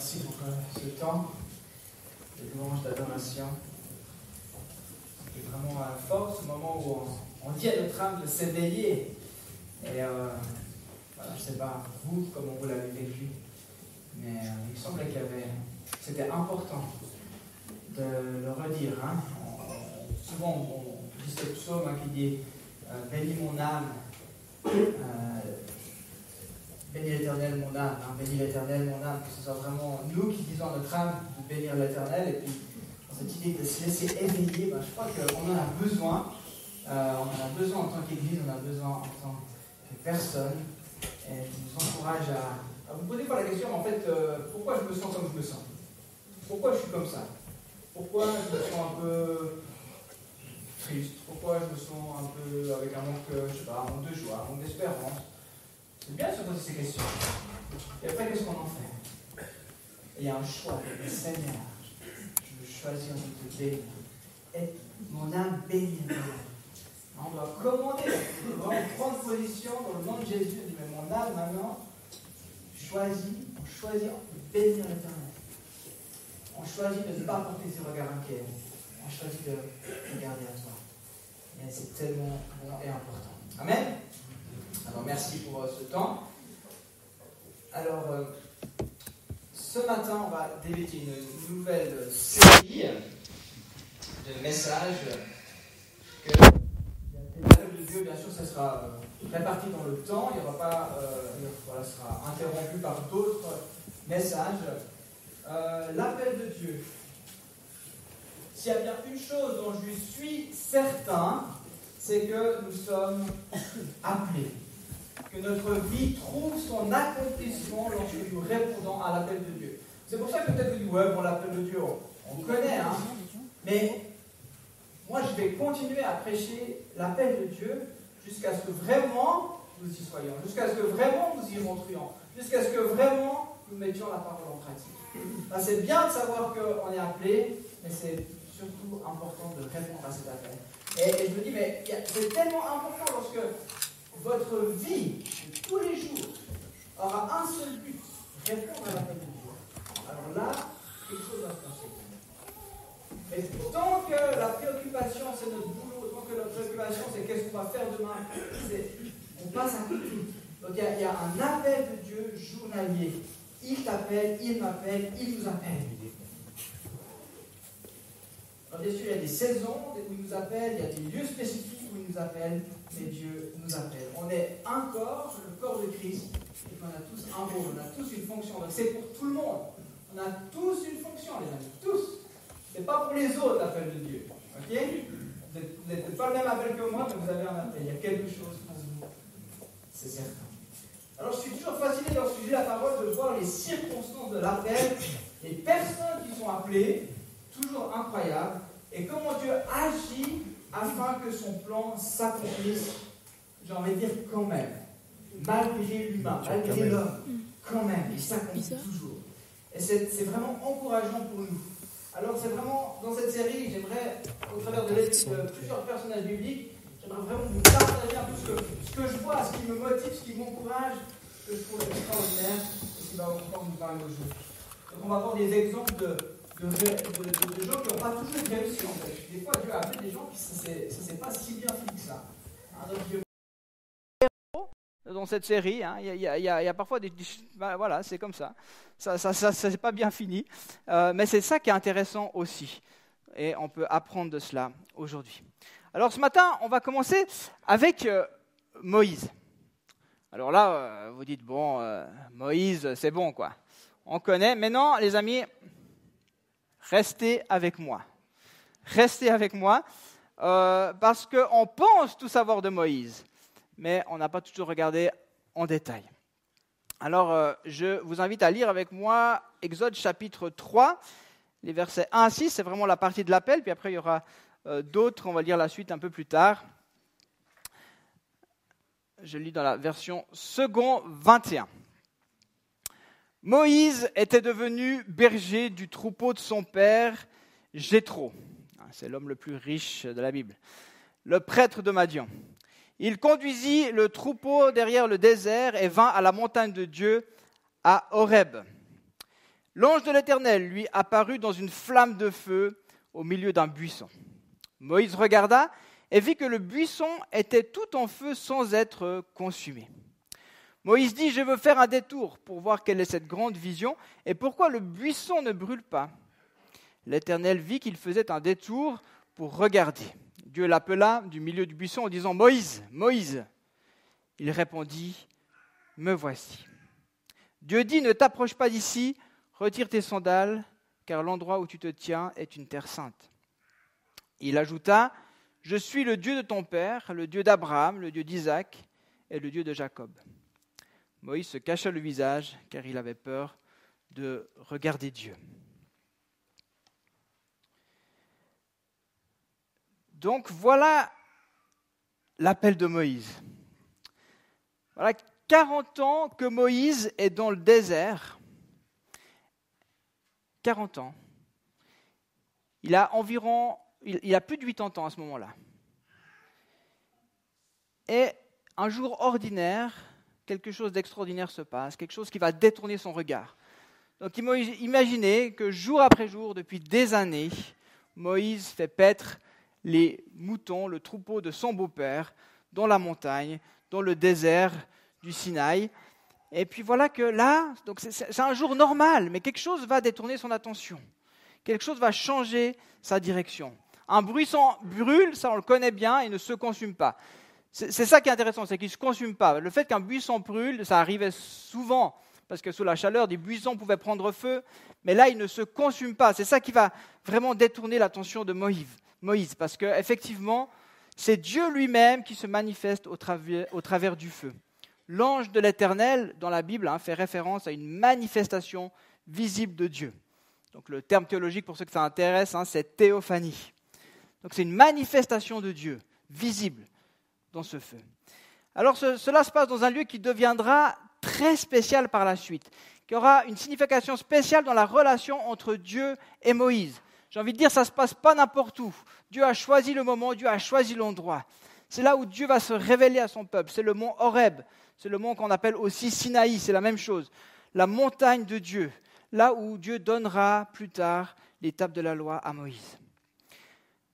Merci pour ce temps de louange, d'adoration. C'est vraiment fort ce moment où on, dit à notre âme de s'éveiller. Et euh, voilà, je ne sais pas vous comment vous l'avez vécu, mais euh, il semblait qu'il y avait. C'était important de le redire. Hein. souvent, on, dit ce psaume hein, qui dit euh, Bénis mon âme. Bénis l'éternel mon âme, hein, bénis l'éternel mon âme, que ce soit vraiment nous qui disons à notre âme de bénir l'éternel, et puis dans cette idée de se laisser éveiller, ben, je crois qu'on en a besoin, euh, on en a besoin en tant qu'Église, on a besoin en tant que personne, et je vous encourage à, vous poser pas la question, en fait, euh, pourquoi je me sens comme je me sens? Pourquoi je suis comme ça? Pourquoi je me sens un peu triste? Pourquoi je me sens un peu avec un manque, je sais pas, un manque de joie, un manque d'espérance? C'est bien de se poser ces questions. Et après, qu'est-ce qu'on en fait? Il y a un choix. Seigneur, je veux choisir de te bénir. Mon âme bénit On doit commander, on doit prendre position dans le nom de Jésus. Mais mon âme, maintenant, choisit, on choisit de bénir l'éternel. On choisit de ne pas porter ses regards inquiets. On choisit de regarder à toi. Et c'est tellement bon et important. Amen? Alors merci pour euh, ce temps. Alors, euh, ce matin, on va débuter une nouvelle série de messages que l'appel de Dieu, bien sûr, ça sera euh, réparti dans le temps. Il n'y aura pas, voilà, sera interrompu par d'autres messages. l'appel de Dieu. S'il y a bien une chose dont je suis certain, c'est que nous sommes appelés que notre vie trouve son accomplissement lorsque nous répondons à l'appel de Dieu. C'est pour ça que peut-être dites, ouais, bon, l'appel de Dieu, on, connaît, hein. Mais moi, je vais continuer à prêcher l'appel de Dieu jusqu'à ce que vraiment nous y soyons, jusqu'à ce que vraiment nous y rentrions, jusqu'à ce que vraiment nous mettions la parole en pratique. c'est bien de savoir qu'on est appelé, mais c'est surtout important de répondre à cet appel. Et, et je me dis, mais c'est tellement important lorsque votre vie de tous les jours aura un seul but, répondre à l'appel de Dieu. Alors là, quelque chose va se passer. Mais tant que la préoccupation, c'est notre boulot, tant que la préoccupation, c'est qu'est-ce qu'on va faire demain, on passe à côté. Donc il y, a, un appel de Dieu journalier. Il t'appelle, il m'appelle, il nous appelle. Alors bien sûr, il y a des saisons où il nous appelle, il y a des lieux spécifiques où il nous appelle, mais Dieu nous appelle. On est un corps, le corps de Christ, et on a tous un rôle, on a tous une fonction. Donc c'est pour tout le monde. On a tous une fonction, les amis, tous. C'est pas pour les autres l'appel de Dieu. Ok? Vous n'êtes pas le même appel que moi, mais vous avez un appel. Il y a quelque chose pour vous. C'est certain. Alors je suis toujours fasciné dans sujet la parole de voir les circonstances de l'appel, les personnes qui sont appelées, toujours incroyable, et comment Dieu agit afin que son plan s'accomplisse, j'ai envie de dire quand même, malgré l'humain, malgré l'homme, quand même, il s'accomplit toujours. Et c'est vraiment encourageant pour nous. Alors c'est vraiment, dans cette série, j'aimerais, au travers de de plusieurs personnages bibliques, j'aimerais vraiment vous partager un peu ce que, ce que, je vois, ce qui me motive, ce qui m'encourage, ce que je trouve extraordinaire, et ce qui va encore nous parler aujourd'hui. Donc on va voir des exemples de de, gens qui n'ont pas toujours réussi en fait. Des fois, Dieu a appelé des gens qui ne s'est pas si bien fini que ça. Hein, dans cette série, il y, a parfois des, bah, voilà, c'est comme ça. Ça, ça, ça, pas bien fini, euh, mais c'est ça qui est intéressant aussi, et on peut apprendre de cela aujourd'hui. Alors ce matin, on va commencer avec euh, Moïse. Alors là, euh, vous dites bon, Moïse, c'est bon quoi, on connaît. Mais non, les amis, restez avec moi. Restez avec moi, euh, parce qu'on pense tout savoir de Moïse, mais on n'a pas toujours regardé en détail. Alors, euh, je vous invite à lire avec moi Exode chapitre 3, les versets 1 à 6, c'est vraiment la partie de l'appel, puis après il y aura euh, d'autres, on va lire la suite un peu plus tard. Je lis dans la version second 21. Moïse était devenu berger du troupeau de son père, Jéthro. Ah, c'est l'homme le plus riche de la Bible. Le prêtre de Madian. Il conduisit le troupeau derrière le désert et vint à la montagne de Dieu, à Horeb. l'ange de l'Éternel lui apparut dans une flamme de feu au milieu d'un buisson. Moïse regarda et vit que le buisson était tout en feu sans être consumé. Moïse dit, je veux faire un détour pour voir quelle est cette grande vision et pourquoi le buisson ne brûle pas. L'Éternel vit qu'il faisait un détour pour regarder. Dieu l'appela du milieu du buisson en disant, Moïse, Moïse. Il répondit, Me voici. Dieu dit, Ne t'approche pas d'ici, retire tes sandales, car l'endroit où tu te tiens est une terre sainte. Il ajouta, Je suis le Dieu de ton père, le Dieu d'Abraham, le Dieu d'Isaac et le Dieu de Jacob. Moïse se cacha le visage, car il avait peur de regarder Dieu. Donc voilà l'appel de Moïse. Voilà 40 ans que Moïse est dans le désert. 40 ans. Il a environ, il, a plus de 80 ans à ce moment-là. Et un jour ordinaire, quelque chose d'extraordinaire se passe, quelque chose qui va détourner son regard. Donc imaginez que jour après jour, depuis des années, Moïse fait paître les moutons, le troupeau de son beau-père, dans la montagne, dans le désert du Sinaï. Et puis voilà que là, c'est un jour normal, mais quelque chose va détourner son attention. Quelque chose va changer sa direction. Un buisson brûle, ça on le connaît bien, et ne se consume pas. C'est ça qui est intéressant, c'est qu'il ne se consume pas. Le fait qu'un buisson brûle, ça arrivait souvent, parce que sous la chaleur, des buissons pouvaient prendre feu, mais là, il ne se consume pas. C'est ça qui va vraiment détourner l'attention de Moïse. Parce qu'effectivement, c'est Dieu lui-même qui se manifeste au travers, du feu. L'ange de l'Éternel, dans la Bible, hein, fait référence à une manifestation visible de Dieu. Donc le terme théologique, pour ceux que ça intéresse, hein, c'est théophanie. Donc c'est une manifestation de Dieu, visible dans ce feu. Alors cela se passe dans un lieu qui deviendra très spécial par la suite, qui aura une signification spéciale dans la relation entre Dieu et Moïse. J'ai envie de dire, ça ne se passe pas n'importe où. Dieu a choisi le moment, Dieu a choisi l'endroit. C'est là où Dieu va se révéler à son peuple. C'est le mont Horeb. C'est le mont qu'on appelle aussi Sinaï. C'est la même chose. La montagne de Dieu. Là où Dieu donnera plus tard l'étape de la loi à Moïse.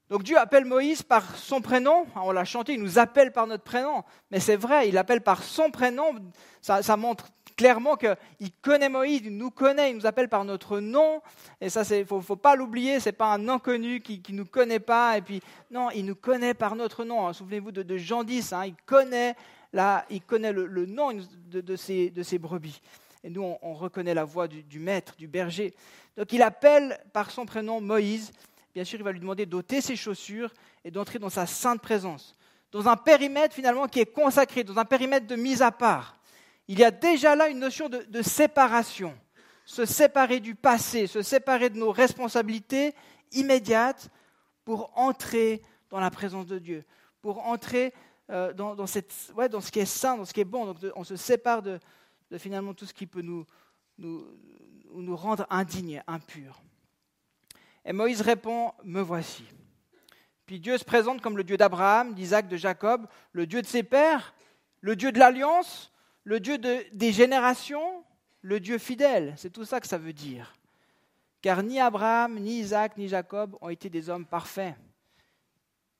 Donc Dieu appelle Moïse par son prénom. On l'a chanté, il nous appelle par notre prénom. Mais c'est vrai, il l'appelle par son prénom. Ça, montre clairement qu'il connaît Moïse, il nous connaît, il nous appelle par notre nom. Et ça, il ne faut, pas l'oublier, ce n'est pas un inconnu qui ne nous connaît pas. Et puis, non, il nous connaît par notre nom. Hein. Souvenez-vous de, Jean 10, hein. il connaît, il connaît le, nom de, de, ses, brebis. Et nous, on, reconnaît la voix du, du, maître, du berger. Donc, il appelle par son prénom Moïse. Bien sûr, il va lui demander d'ôter ses chaussures et d'entrer dans sa sainte présence. Dans un périmètre finalement qui est consacré, dans un périmètre de mise à part il y a déjà là une notion de, séparation. Se séparer du passé, se séparer de nos responsabilités immédiates pour entrer dans la présence de Dieu, pour entrer euh, dans, ce qui est sain, dans ce qui est bon. Donc on se sépare de, finalement tout ce qui peut nous, nous, nous rendre indignes, impurs. Et Moïse répond, me voici. Puis Dieu se présente comme le Dieu d'Abraham, d'Isaac, de Jacob, le Dieu de ses pères, le Dieu de l'alliance, le Dieu des générations, le Dieu fidèle. C'est tout ça que ça veut dire. Car ni Abraham, ni Isaac, ni Jacob ont été des hommes parfaits.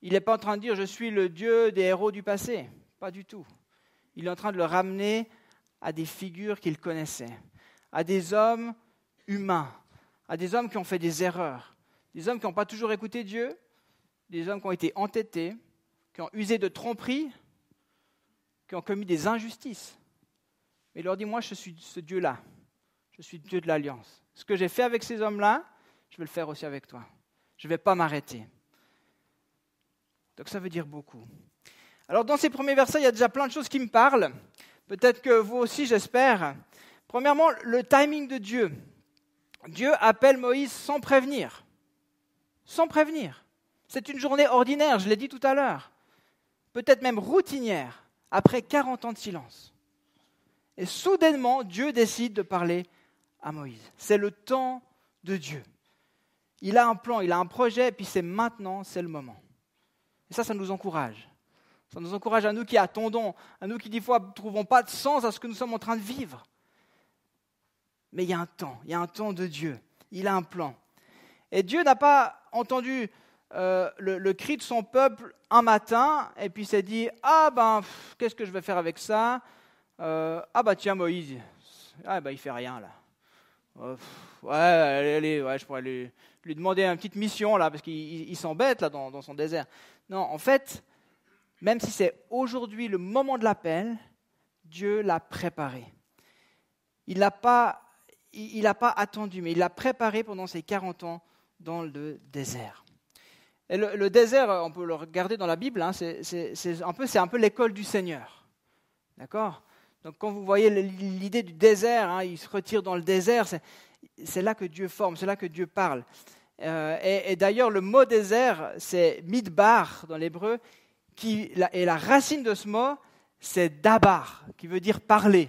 Il n'est pas en train de dire je suis le Dieu des héros du passé. Pas du tout. Il est en train de le ramener à des figures qu'il connaissait, à des hommes humains, à des hommes qui ont fait des erreurs, des hommes qui n'ont pas toujours écouté Dieu, des hommes qui ont été entêtés, qui ont usé de tromperies, qui ont commis des injustices. Mais il leur dit, moi je suis ce Dieu-là. Je suis Dieu de l'alliance. Ce que j'ai fait avec ces hommes-là, je vais le faire aussi avec toi. Je ne vais pas m'arrêter. Donc ça veut dire beaucoup. Alors dans ces premiers versets, il y a déjà plein de choses qui me parlent. Peut-être que vous aussi, j'espère. Premièrement, le timing de Dieu. Dieu appelle Moïse sans prévenir. Sans prévenir. C'est une journée ordinaire, je l'ai dit tout à l'heure. Peut-être même routinière, après 40 ans de silence. Et soudainement, Dieu décide de parler à Moïse. C'est le temps de Dieu. Il a un plan, il a un projet, et puis c'est maintenant, c'est le moment. Et ça, ça nous encourage. Ça nous encourage à nous qui attendons, à nous qui des fois ne trouvons pas de sens à ce que nous sommes en train de vivre. Mais il y a un temps, il y a un temps de Dieu. Il a un plan. Et Dieu n'a pas entendu euh, le, cri de son peuple un matin et puis s'est dit Ah ben, qu'est-ce que je vais faire avec ça euh, Ah bah tiens, Moïse, ah ben, il fait rien là. Euh, ouais, allez, ouais, je pourrais lui, demander une petite mission là parce qu'il s'embête là dans, dans son désert. Non, en fait, même si c'est aujourd'hui le moment de l'appel, Dieu l'a préparé. Il n'a pas, il, pas attendu, mais il l'a préparé pendant ces 40 ans dans le désert. Et le, désert, on peut le regarder dans la Bible, hein, c'est un peu, peu l'école du Seigneur. D'accord? Donc quand vous voyez l'idée du désert, hein, il se retire dans le désert, c'est là que Dieu forme, c'est là que Dieu parle. Euh, et, d'ailleurs, le mot désert, c'est midbar dans l'hébreu, et la racine de ce mot, c'est dabar, qui veut dire parler.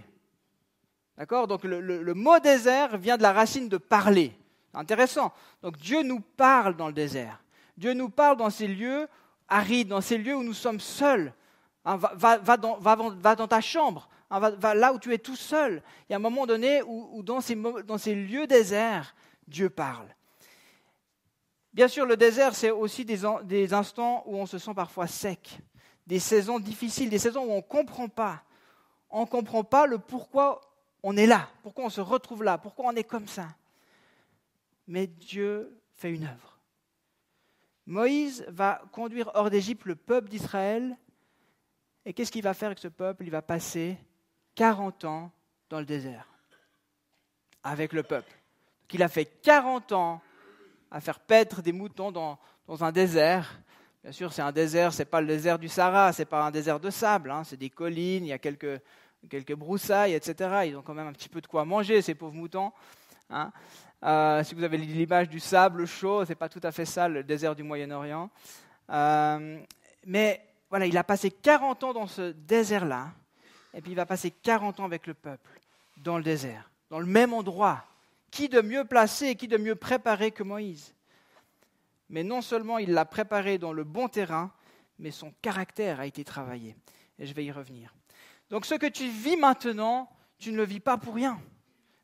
D'accord? Donc le, mot désert vient de la racine de parler. Intéressant. Donc Dieu nous parle dans le désert. Dieu nous parle dans ces lieux arides, dans ces lieux où nous sommes seuls. Hein, va, dans, ta chambre, hein, va, là où tu es tout seul. Il y a un moment donné où, dans, ces, lieux déserts, Dieu parle. Bien sûr, le désert, c'est aussi des, des, instants où on se sent parfois sec, des saisons difficiles, des saisons où on ne comprend pas. On ne comprend pas le pourquoi on est là, pourquoi on se retrouve là, pourquoi on est comme ça. Mais Dieu fait une œuvre. Moïse va conduire hors d'Égypte le peuple d'Israël. Et qu'est-ce qu'il va faire avec ce peuple? Il va passer 40 ans dans le désert avec le peuple. il a fait 40 ans à faire paître des moutons dans, un désert. Bien sûr, c'est un désert, ce n'est pas le désert du Sahara, ce n'est pas un désert de sable, hein. c'est des collines, il y a quelques, quelques broussailles, etc. Ils ont quand même un petit peu de quoi manger, ces pauvres moutons. Hein. Euh, si vous avez l'image du sable chaud, ce n'est pas tout à fait ça, le désert du Moyen-Orient. Euh, mais voilà, il a passé 40 ans dans ce désert-là, et puis il va passer 40 ans avec le peuple, dans le désert, dans le même endroit. Qui de mieux placé, qui de mieux préparé que Moïse? Mais non seulement il l'a préparé dans le bon terrain, mais son caractère a été travaillé. Et je vais y revenir. Donc ce que tu vis maintenant, tu ne le vis pas pour rien.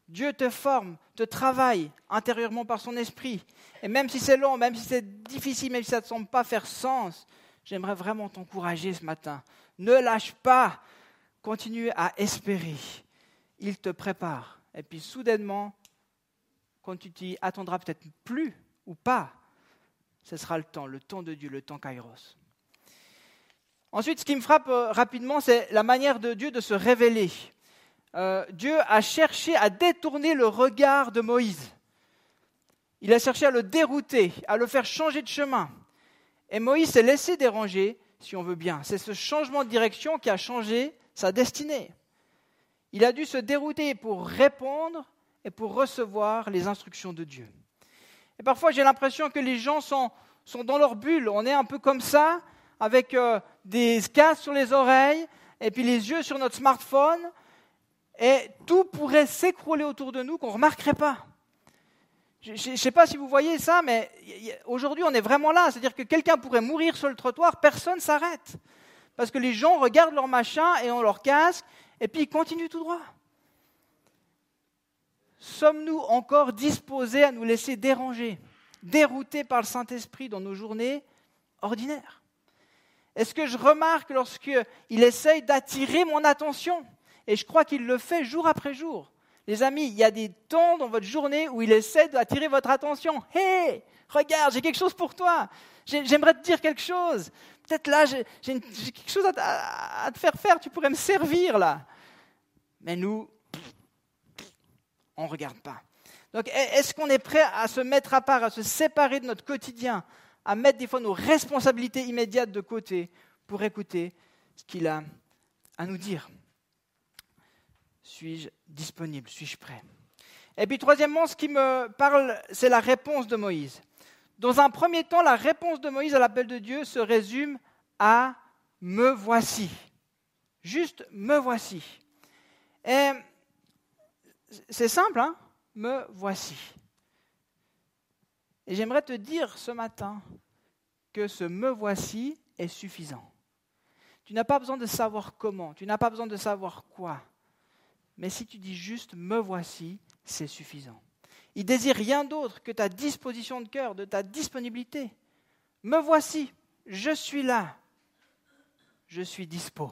Dieu te forme, te travaille intérieurement par son esprit. Et même si c'est long, même si c'est difficile, même si ça ne semble pas faire sens, j'aimerais vraiment t'encourager ce matin. Ne lâche pas, continue à espérer. Il te prépare. Et puis soudainement, quand tu t'y attendras peut-être plus ou pas, ce sera le temps, le temps de Dieu, le temps kairos. Ensuite, ce qui me frappe euh, rapidement, c'est la manière de Dieu de se révéler. Euh, Dieu a cherché à détourner le regard de Moïse. Il a cherché à le dérouter, à le faire changer de chemin. Et Moïse s'est laissé déranger, si on veut bien. C'est ce changement de direction qui a changé sa destinée. Il a dû se dérouter pour répondre et pour recevoir les instructions de Dieu. Et parfois, j'ai l'impression que les gens sont, dans leur bulle. On est un peu comme ça, avec euh, des casques sur les oreilles et puis les yeux sur notre smartphone, et tout pourrait s'écrouler autour de nous qu'on ne remarquerait pas. Je ne sais pas si vous voyez ça, mais aujourd'hui on est vraiment là. C'est-à-dire que quelqu'un pourrait mourir sur le trottoir, personne ne s'arrête. Parce que les gens regardent leur machin et ont leur casque, et puis ils continuent tout droit. Sommes-nous encore disposés à nous laisser déranger, déroutés par le Saint-Esprit dans nos journées ordinaires? Est-ce que je remarque lorsqu'il essaye d'attirer mon attention? Et je crois qu'il le fait jour après jour. Les amis, il y a des temps dans votre journée où il essaie d'attirer votre attention. Hé, regarde, j'ai quelque chose pour toi. J'aimerais te dire quelque chose. Peut-être là, j'ai quelque chose à, te faire faire. Tu pourrais me servir là. Mais nous, on ne regarde pas. Donc, est-ce qu'on est prêt à se mettre à part, à se séparer de notre quotidien, à mettre des fois nos responsabilités immédiates de côté pour écouter ce qu'il a à nous dire? Suis-je disponible? Suis-je prêt? Et puis troisièmement, ce qui me parle, c'est la réponse de Moïse. Dans un premier temps, la réponse de Moïse à l'appel de Dieu se résume à me voici. Juste me voici. Et c'est simple, hein Me voici. Et j'aimerais te dire ce matin que ce me voici est suffisant. Tu n'as pas besoin de savoir comment, tu n'as pas besoin de savoir quoi. Mais si tu dis juste me voici, c'est suffisant. Il désire rien d'autre que ta disposition de cœur, de ta disponibilité. Me voici, je suis là, je suis dispo.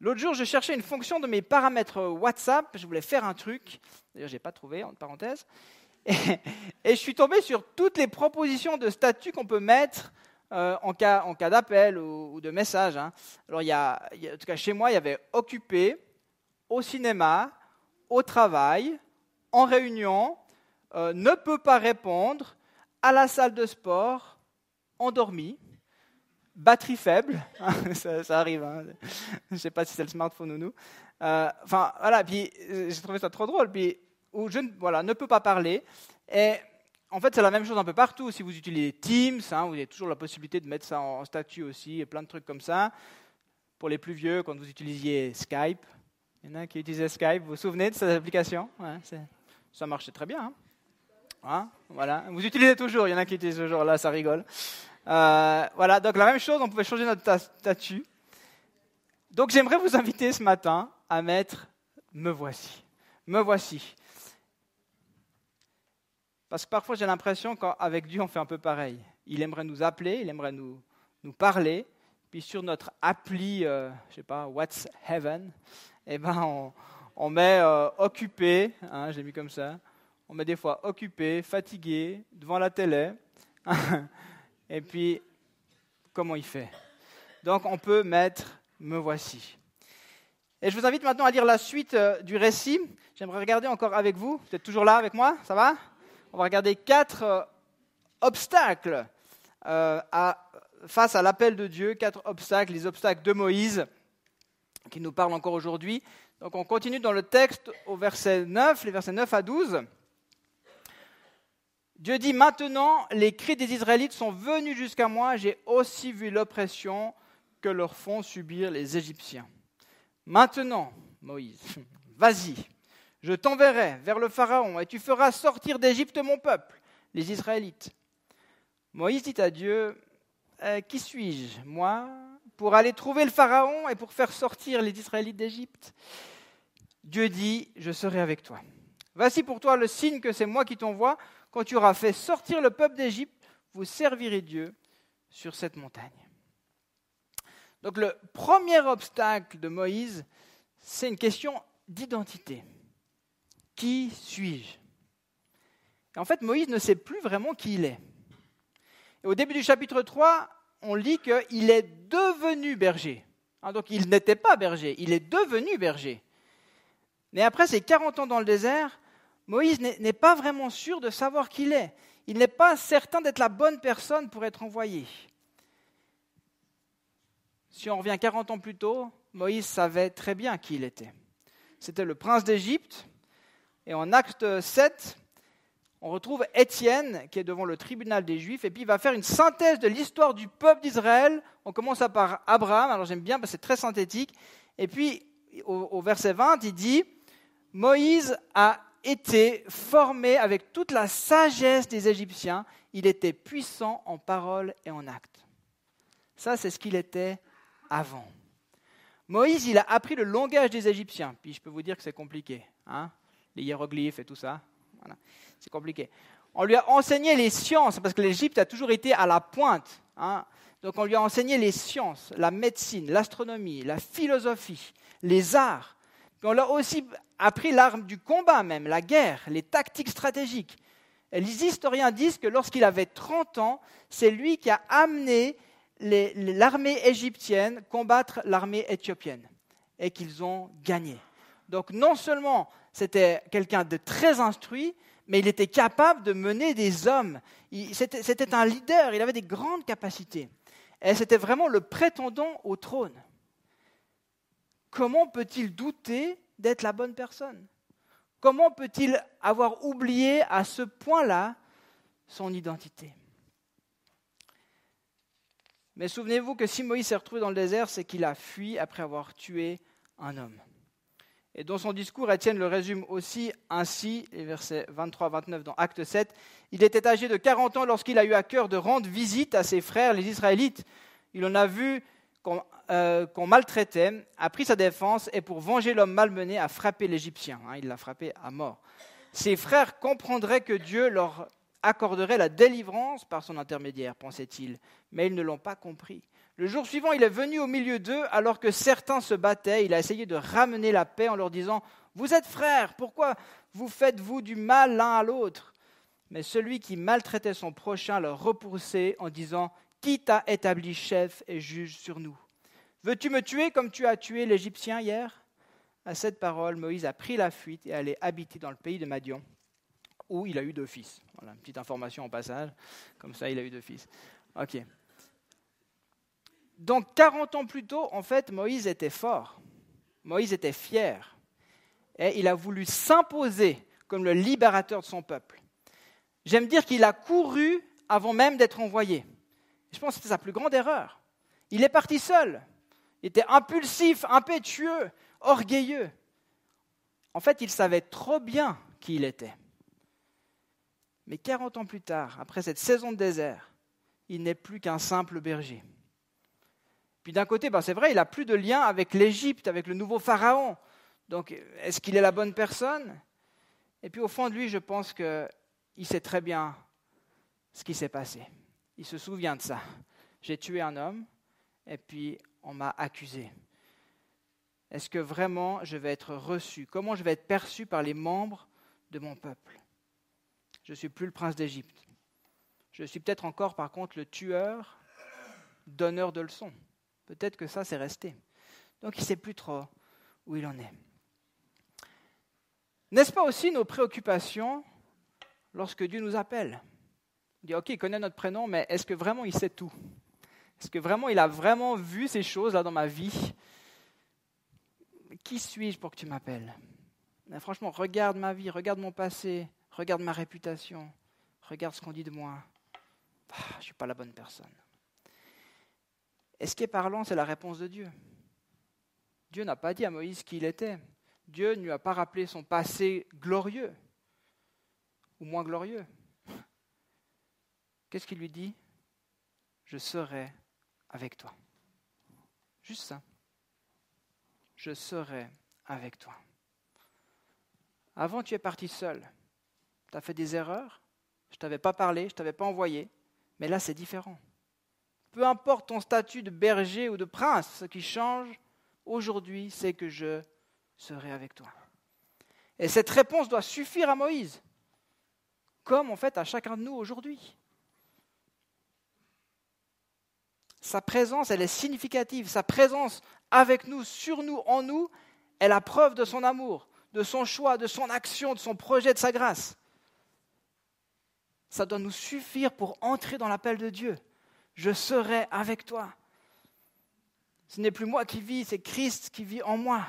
L'autre jour, je cherchais une fonction de mes paramètres WhatsApp. Je voulais faire un truc. D'ailleurs, je n'ai pas trouvé, entre parenthèses. Et, je suis tombé sur toutes les propositions de statut qu'on peut mettre euh, en cas, d'appel ou, de message. Hein. Alors, il y a, en tout cas, chez moi, il y avait occupé, au cinéma, au travail, en réunion, euh, ne peut pas répondre, à la salle de sport, endormi batterie faible, ça, arrive, hein. je ne sais pas si c'est le smartphone ou nous. Euh, voilà, puis j'ai trouvé ça trop drôle, puis où je voilà, ne peux pas parler. Et en fait, c'est la même chose un peu partout. Si vous utilisez Teams, hein, vous avez toujours la possibilité de mettre ça en statut aussi, et plein de trucs comme ça. Pour les plus vieux, quand vous utilisiez Skype, il y en a qui utilisaient Skype, vous vous souvenez de cette application? Ça marchait très bien. Hein. voilà. Vous utilisez toujours, il y en a qui utilisent toujours, là, ça rigole. Euh, voilà, donc la même chose, on pouvait changer notre statut. Donc j'aimerais vous inviter ce matin à mettre Me voici. Me voici. Parce que parfois j'ai l'impression qu'avec Dieu on fait un peu pareil. Il aimerait nous appeler, il aimerait nous, nous parler, puis sur notre appli, euh, je sais pas, What's Heaven, eh ben on, met euh, occupé, hein, j'ai mis comme ça, on met des fois occupé, fatigué, devant la télé. et puis comment il fait? Donc on peut mettre me voici. Et je vous invite maintenant à lire la suite euh, du récit. J'aimerais regarder encore avec vous. Vous êtes toujours là avec moi? Ça va? On va regarder quatre euh, obstacles euh, face à l'appel de Dieu, quatre obstacles, les obstacles de Moïse qui nous parlent encore aujourd'hui. Donc on continue dans le texte au verset 9, les versets 9 à 12. Dieu dit maintenant, les cris des Israélites sont venus jusqu'à moi, j'ai aussi vu l'oppression que leur font subir les Égyptiens. Maintenant, Moïse, vas-y, je t'enverrai vers le Pharaon et tu feras sortir d'Égypte mon peuple, les Israélites. Moïse dit à Dieu, euh, qui suis-je, moi, pour aller trouver le Pharaon et pour faire sortir les Israélites d'Égypte? Dieu dit, je serai avec toi. Voici pour toi le signe que c'est moi qui t'envoie quand tu auras fait sortir le peuple d'Égypte, vous servirez Dieu sur cette montagne. Donc le premier obstacle de Moïse, c'est une question d'identité. Qui suis-je? En fait, Moïse ne sait plus vraiment qui il est. Au début du chapitre 3, on lit qu'il est devenu berger. Hein, donc il n'était pas berger, il est devenu berger. Mais après ces 40 ans dans le désert, Moïse n'est pas vraiment sûr de savoir qui il est. Il n'est pas certain d'être la bonne personne pour être envoyé. Si on revient 40 ans plus tôt, Moïse savait très bien qui il était. C'était le prince d'Égypte. Et en acte 7, on retrouve Étienne qui est devant le tribunal des Juifs et puis il va faire une synthèse de l'histoire du peuple d'Israël. On commence par Abraham, alors j'aime bien parce que c'est très synthétique. Et puis au verset 20, il dit, Moïse a était formé avec toute la sagesse des Égyptiens. Il était puissant en parole et en acte. Ça, c'est ce qu'il était avant. Moïse, il a appris le langage des Égyptiens. Puis je peux vous dire que c'est compliqué. Hein les hiéroglyphes et tout ça. C'est compliqué. On lui a enseigné les sciences, parce que l'Égypte a toujours été à la pointe. Hein Donc on lui a enseigné les sciences, la médecine, l'astronomie, la philosophie, les arts. Puis on l'a aussi appris l'arme du combat même, la guerre, les tactiques stratégiques. les historiens disent que lorsqu'il avait 30 ans, c'est lui qui a amené l'armée égyptienne combattre l'armée éthiopienne et qu'ils ont gagné. Donc non seulement c'était quelqu'un de très instruit, mais il était capable de mener des hommes. C'était un leader, il avait des grandes capacités. Et c'était vraiment le prétendant au trône. Comment peut-il douter d'être la bonne personne? Comment peut-il avoir oublié à ce point-là son identité? Mais souvenez-vous que si Moïse s'est retrouvé dans le désert, c'est qu'il a fui après avoir tué un homme. Et dans son discours, Étienne le résume aussi ainsi, les versets 23-29 dans Acte 7. Il était âgé de 40 ans lorsqu'il a eu à cœur de rendre visite à ses frères, les Israélites. Il en a vu euh, qu'on maltraitait, a pris sa défense et pour venger l'homme malmené a frappé l'Égyptien. Hein, il l'a frappé à mort. Ses frères comprendraient que Dieu leur accorderait la délivrance par son intermédiaire, pensait-il, mais ils ne l'ont pas compris. Le jour suivant, il est venu au milieu d'eux alors que certains se battaient. Il a essayé de ramener la paix en leur disant Vous êtes frères, pourquoi vous faites-vous du mal l'un à l'autre? Mais celui qui maltraitait son prochain leur repoussait en disant Qui t'a établi chef et juge sur nous Veux-tu me tuer comme tu as tué l'Égyptien hier? À cette parole, Moïse a pris la fuite et allait habiter dans le pays de Madian, où il a eu deux fils. Voilà, petite information en passage, comme ça il a eu deux fils. Ok. Donc 40 ans plus tôt, en fait, Moïse était fort. Moïse était fier. Et il a voulu s'imposer comme le libérateur de son peuple. J'aime dire qu'il a couru avant même d'être envoyé. Je pense que c'était sa plus grande erreur. Il est parti seul. Il était impulsif, impétueux, orgueilleux. En fait, il savait trop bien qui il était. Mais 40 ans plus tard, après cette saison de désert, il n'est plus qu'un simple berger. Puis d'un côté, ben c'est vrai, il n'a plus de lien avec l'Égypte, avec le nouveau Pharaon. Donc, est-ce qu'il est la bonne personne? Et puis au fond de lui, je pense qu'il sait très bien ce qui s'est passé. Il se souvient de ça. J'ai tué un homme, et puis on m'a accusé Est-ce que vraiment je vais être reçu? Comment je vais être perçu par les membres de mon peuple? Je ne suis plus le prince d'Égypte. Je suis peut-être encore, par contre, le tueur, donneur de leçons. Peut-être que ça, c'est resté. Donc il ne sait plus trop où il en est. N'est-ce pas aussi nos préoccupations lorsque Dieu nous appelle? Il dit, OK, il connaît notre prénom, mais est-ce que vraiment il sait tout? Est-ce que vraiment il a vraiment vu ces choses-là dans ma vie? Qui suis-je pour que tu m'appelles? Franchement, regarde ma vie, regarde mon passé, regarde ma réputation, regarde ce qu'on dit de moi. Ah, je ne suis pas la bonne personne. Et ce qui est parlant, c'est la réponse de Dieu? Dieu n'a pas dit à Moïse qui il était. Dieu ne lui a pas rappelé son passé glorieux ou moins glorieux. Qu'est-ce qu'il lui dit? Je serai avec toi. Juste ça. Je serai avec toi. Avant, tu es parti seul. Tu as fait des erreurs. Je ne t'avais pas parlé, je ne t'avais pas envoyé. Mais là, c'est différent. Peu importe ton statut de berger ou de prince, ce qui change aujourd'hui, c'est que je serai avec toi. Et cette réponse doit suffire à Moïse, comme en fait à chacun de nous aujourd'hui. Sa présence, elle est significative. Sa présence avec nous, sur nous, en nous, est la preuve de son amour, de son choix, de son action, de son projet, de sa grâce. Ça doit nous suffire pour entrer dans l'appel de Dieu. Je serai avec toi. Ce n'est plus moi qui vis, c'est Christ qui vit en moi.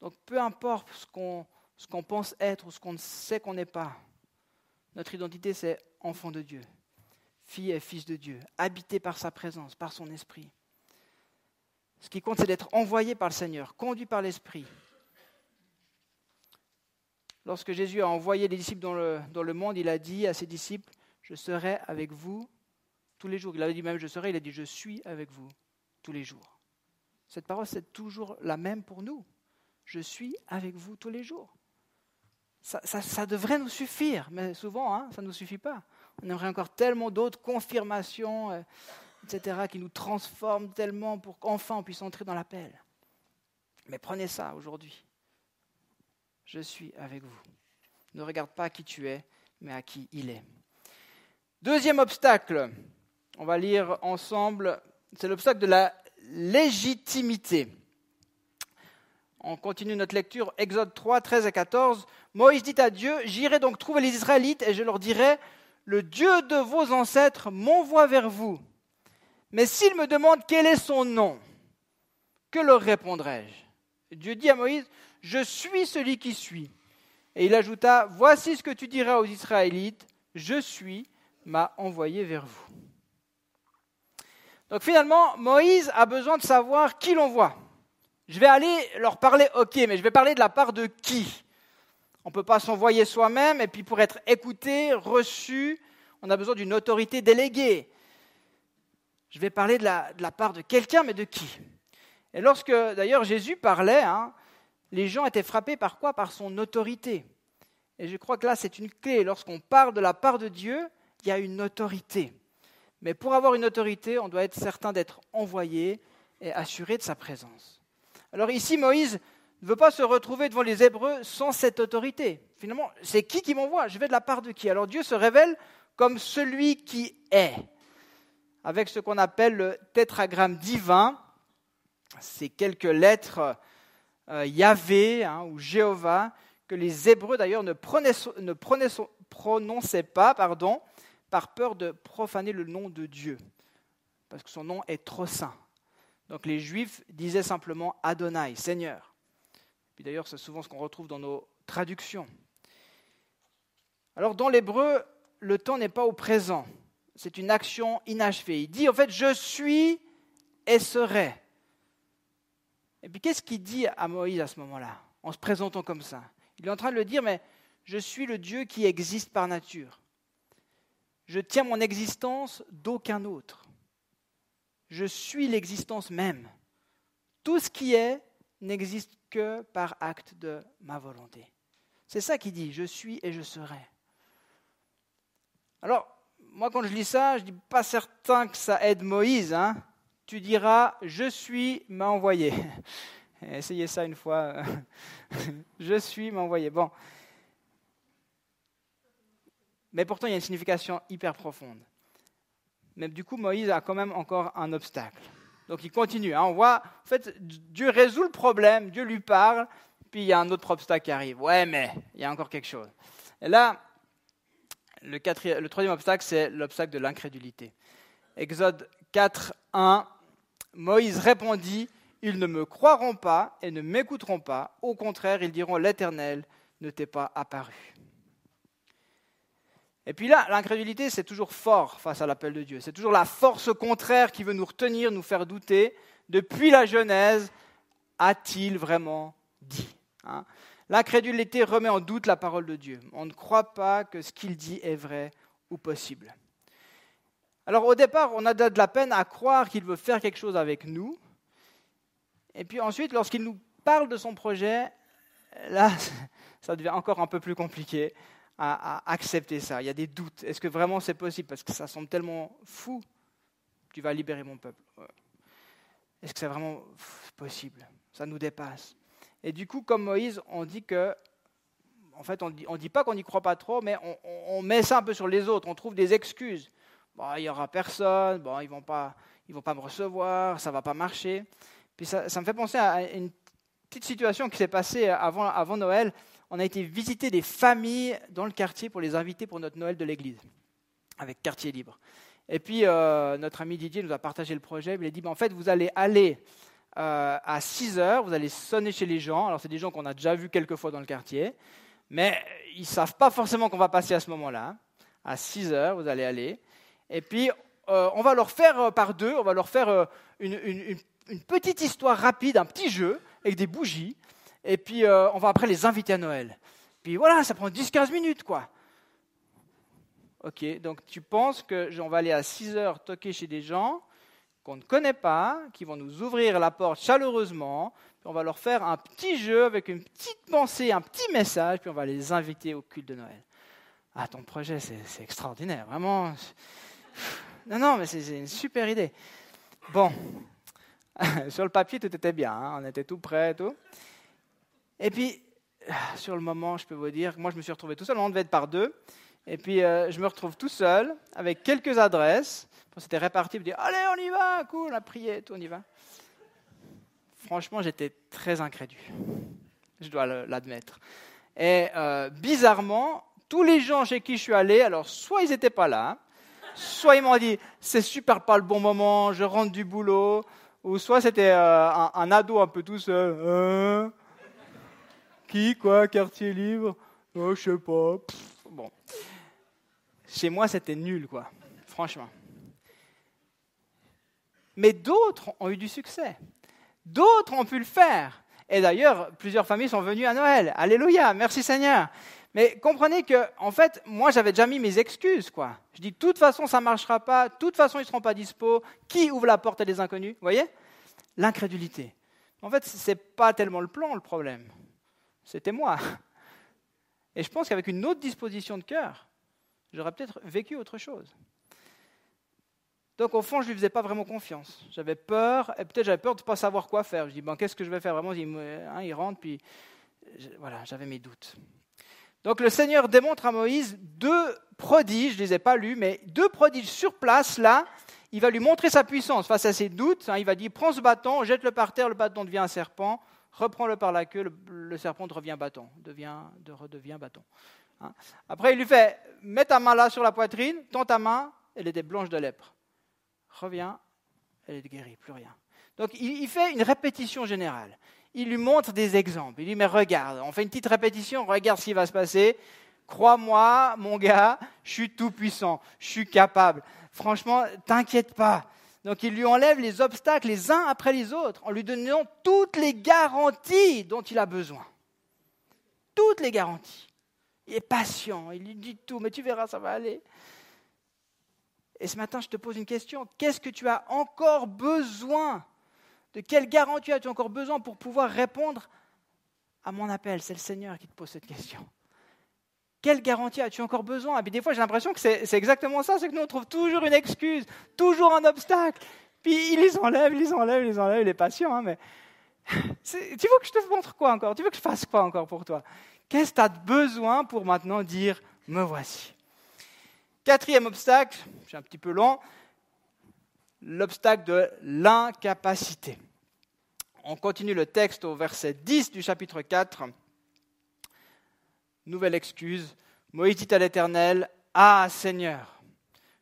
Donc peu importe ce qu'on pense être ou ce qu'on sait qu'on n'est pas, notre identité c'est enfant de Dieu fille et fils de Dieu, habité par sa présence, par son esprit. Ce qui compte, c'est d'être envoyé par le Seigneur, conduit par l'Esprit. Lorsque Jésus a envoyé les disciples dans le, dans le monde, il a dit à ses disciples, je serai avec vous tous les jours. Il a dit même je serai, il a dit je suis avec vous tous les jours. Cette parole, c'est toujours la même pour nous. Je suis avec vous tous les jours. Ça, ça, devrait nous suffire, mais souvent, hein, ça ne nous suffit pas. On aimerait encore tellement d'autres confirmations, euh, etc., qui nous transforment tellement pour qu'enfin on puisse entrer dans l'appel. Mais prenez ça aujourd'hui. Je suis avec vous. Ne regarde pas à qui tu es, mais à qui il est. Deuxième obstacle, on va lire ensemble, c'est l'obstacle de la légitimité. On continue notre lecture, Exode 3, 13 et 14. Moïse dit à Dieu, J'irai donc trouver les Israélites et je leur dirai, le Dieu de vos ancêtres m'envoie vers vous. Mais s'il me demande quel est son nom, que leur répondrai-je? Dieu dit à Moïse, je suis celui qui suis. Et il ajouta, voici ce que tu diras aux Israélites, je suis, m'a envoyé vers vous. Donc finalement, Moïse a besoin de savoir qui l'envoie. Je vais aller leur parler, ok, mais je vais parler de la part de qui? On ne peut pas s'envoyer soi-même, et puis pour être écouté, reçu, on a besoin d'une autorité déléguée. Je vais parler de la, de la part de quelqu'un, mais de qui? Et lorsque d'ailleurs Jésus parlait, hein, les gens étaient frappés par quoi? Par son autorité. Et je crois que là, c'est une clé. Lorsqu'on parle de la part de Dieu, il y a une autorité. Mais pour avoir une autorité, on doit être certain d'être envoyé et assuré de sa présence. Alors ici, Moïse ne veut pas se retrouver devant les Hébreux sans cette autorité. Finalement, c'est qui qui m'envoie? Je vais de la part de qui? Alors Dieu se révèle comme celui qui est, avec ce qu'on appelle le tétragramme divin. C'est quelques lettres euh, Yahvé hein, ou Jéhovah que les Hébreux d'ailleurs ne, ne prononçaient pas pardon, par peur de profaner le nom de Dieu, parce que son nom est trop saint. Donc les Juifs disaient simplement Adonai, Seigneur. Puis d'ailleurs, c'est souvent ce qu'on retrouve dans nos traductions. Alors dans l'hébreu, le temps n'est pas au présent. C'est une action inachevée. Il dit en fait, je suis et serai. Et puis qu'est-ce qu'il dit à Moïse à ce moment-là, en se présentant comme ça? Il est en train de le dire, mais je suis le Dieu qui existe par nature. Je tiens mon existence d'aucun autre. Je suis l'existence même. Tout ce qui est n'existe que par acte de ma volonté. C'est ça qu'il dit, je suis et je serai. Alors, moi quand je lis ça, je ne dis pas certain que ça aide Moïse. Hein. Tu diras, je suis m'a envoyé. Essayez ça une fois. je suis m'a envoyé. Bon. Mais pourtant, il y a une signification hyper profonde. Mais du coup, Moïse a quand même encore un obstacle. Donc il continue. Hein. On voit, en fait, Dieu résout le problème, Dieu lui parle, puis il y a un autre obstacle qui arrive. Ouais, mais il y a encore quelque chose. Et là, le, le troisième obstacle, c'est l'obstacle de l'incrédulité. Exode 4, 1. Moïse répondit Ils ne me croiront pas et ne m'écouteront pas. Au contraire, ils diront L'Éternel ne t'est pas apparu. Et puis là, l'incrédulité, c'est toujours fort face à l'appel de Dieu. C'est toujours la force contraire qui veut nous retenir, nous faire douter. Depuis la Genèse, a-t-il vraiment dit hein? L'incrédulité remet en doute la parole de Dieu. On ne croit pas que ce qu'il dit est vrai ou possible. Alors au départ, on a de la peine à croire qu'il veut faire quelque chose avec nous. Et puis ensuite, lorsqu'il nous parle de son projet, là, ça devient encore un peu plus compliqué à, accepter ça. Il y a des doutes. Est-ce que vraiment c'est possible? Parce que ça semble tellement fou. Tu vas libérer mon peuple. Est-ce que c'est vraiment possible? Ça nous dépasse. Et du coup, comme Moïse, on dit que, en fait, on ne dit, pas qu'on n'y croit pas trop, mais on, met ça un peu sur les autres. On trouve des excuses. Bon, il n'y aura personne, bon, ils ne vont, pas, vont pas me recevoir, ça ne va pas marcher. Puis ça, ça, me fait penser à une petite situation qui s'est passée avant, avant Noël on a été visiter des familles dans le quartier pour les inviter pour notre Noël de l'église, avec quartier libre. Et puis, euh, notre ami Didier nous a partagé le projet. Il a dit, ben, en fait, vous allez aller euh, à 6 heures, vous allez sonner chez les gens. Alors, c'est des gens qu'on a déjà vus quelques fois dans le quartier, mais ils ne savent pas forcément qu'on va passer à ce moment-là. À 6 heures, vous allez aller. Et puis, euh, on va leur faire par deux, on va leur faire une petite histoire rapide, un petit jeu avec des bougies et puis euh, on va après les inviter à Noël. Puis voilà, ça prend 10-15 minutes, quoi. Ok, donc tu penses que on va aller à 6 heures toquer chez des gens qu'on ne connaît pas, qui vont nous ouvrir la porte chaleureusement, puis on va leur faire un petit jeu avec une petite pensée, un petit message, puis on va les inviter au culte de Noël. Ah, ton projet, c'est extraordinaire, vraiment. Non, non, mais c'est une super idée. Bon, sur le papier, tout était bien, hein, on était tout prêt, tout. Et puis, sur le moment, je peux vous dire, moi je me suis retrouvé tout seul, on devait être par deux. Et puis, euh, je me retrouve tout seul, avec quelques adresses. C'était réparti, me dire, allez, on y va, cool, on a prié, tout, on y va. Franchement, j'étais très incrédule. Je dois l'admettre. Et euh, bizarrement, tous les gens chez qui je suis allé, alors soit ils n'étaient pas là, soit ils m'ont dit, c'est super pas le bon moment, je rentre du boulot, ou soit c'était euh, un, ado un peu tout seul. Qui, quoi, quartier libre? Oh, Je sais pas. bon. Chez moi, c'était nul, quoi. Franchement. Mais d'autres ont eu du succès. D'autres ont pu le faire. Et d'ailleurs, plusieurs familles sont venues à Noël. Alléluia, merci Seigneur. Mais comprenez que, en fait, moi, j'avais déjà mis mes excuses, quoi. Je dis, de toute façon, ça ne marchera pas, de toute façon, ils ne seront pas dispo. Qui ouvre la porte à des inconnus? Vous voyez? L'incrédulité. En fait, ce n'est pas tellement le plan, le problème. C'était moi. Et je pense qu'avec une autre disposition de cœur, j'aurais peut-être vécu autre chose. Donc au fond, je ne lui faisais pas vraiment confiance. J'avais peur, et peut-être j'avais peur de ne pas savoir quoi faire. Je dis, bon, qu'est-ce que je vais faire? Vraiment il, hein, rentre, puis voilà, j'avais mes doutes. Donc le Seigneur démontre à Moïse deux prodiges, je ne les ai pas lus, mais deux prodiges sur place, là. Il va lui montrer sa puissance face à ses doutes. Hein. il va dire, prends ce bâton, jette-le par terre, le bâton devient un serpent, reprends-le par la queue, le, serpent devient bâton, devient, de, redevient bâton. Hein. Après, il lui fait, mets ta main là sur la poitrine, tends ta main, elle était blanche de lèpre. Reviens, elle est guérie, plus rien. Donc il fait une répétition générale il lui montre des exemples. Il lui dit, mais regarde, on fait une petite répétition, regarde ce qui va se passer. Crois-moi, mon gars, je suis tout puissant, je suis capable. Franchement, t'inquiète pas. Donc il lui enlève les obstacles les uns après les autres en lui donnant toutes les garanties dont il a besoin. Toutes les garanties. Il est patient, il lui dit tout, mais tu verras, ça va aller. Et ce matin, je te pose une question. Qu'est-ce que tu as encore besoin? De quelle garantie as-tu encore besoin pour pouvoir répondre à mon appel? C'est le Seigneur qui te pose cette question. Quelle garantie as-tu encore besoin Et puis des fois, j'ai l'impression que c'est exactement ça, c'est que nous, on trouve toujours une excuse, toujours un obstacle. Puis il les enlève, il les enlève, il les enlève, il est patient. Hein, mais tu veux que je te montre quoi encore? Tu veux que je fasse quoi encore pour toi? Qu'est-ce que tu as besoin pour maintenant dire, me voici Quatrième obstacle, suis un petit peu long, l'obstacle de l'incapacité. On continue le texte au verset 10 du chapitre 4. Nouvelle excuse. Moïse dit à l'Éternel, Ah Seigneur,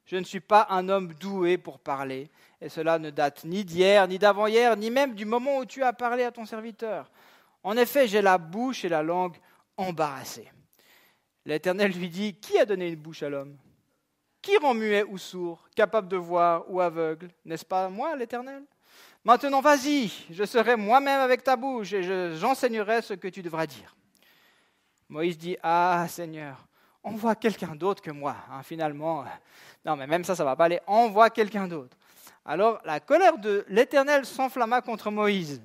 je ne suis pas un homme doué pour parler, et cela ne date ni d'hier, ni d'avant-hier, ni même du moment où tu as parlé à ton serviteur. En effet, j'ai la bouche et la langue embarrassées. L'Éternel lui dit, Qui a donné une bouche à l'homme? Qui rend muet ou sourd, capable de voir ou aveugle? N'est-ce pas moi, l'Éternel? Maintenant, vas-y, je serai moi-même avec ta bouche et j'enseignerai ce que tu devras dire. Moïse dit, Ah Seigneur, envoie quelqu'un d'autre que moi. Hein, finalement, non, mais même ça, ça ne va pas aller. Envoie quelqu'un d'autre. Alors la colère de l'Éternel s'enflamma contre Moïse.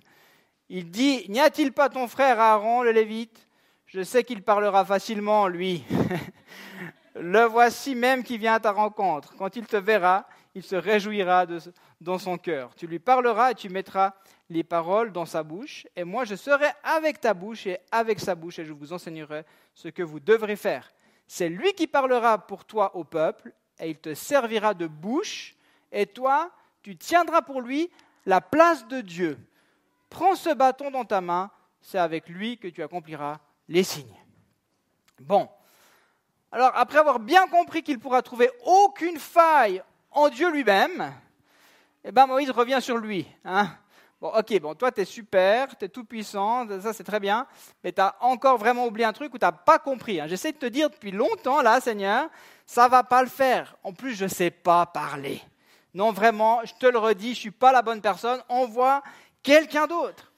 Il dit, N'y a-t-il pas ton frère Aaron, le Lévite? Je sais qu'il parlera facilement, lui. Le voici même qui vient à ta rencontre. Quand il te verra, il se réjouira dans son cœur. Tu lui parleras et tu mettras les paroles dans sa bouche, et moi je serai avec ta bouche et avec sa bouche, et je vous enseignerai ce que vous devrez faire. C'est lui qui parlera pour toi au peuple, et il te servira de bouche, et toi, tu tiendras pour lui la place de Dieu. Prends ce bâton dans ta main, c'est avec lui que tu accompliras les signes. Bon, alors, après avoir bien compris qu'il pourra trouver aucune faille en Dieu lui-même, eh ben Moïse revient sur lui. Hein. Bon, ok, bon, toi, tu es super, tu es tout puissant, ça c'est très bien, mais tu as encore vraiment oublié un truc où tu n'as pas compris. Hein. J'essaie de te dire depuis longtemps, là, Seigneur, ça va pas le faire. En plus, je ne sais pas parler. Non, vraiment, je te le redis, je ne suis pas la bonne personne, envoie quelqu'un d'autre.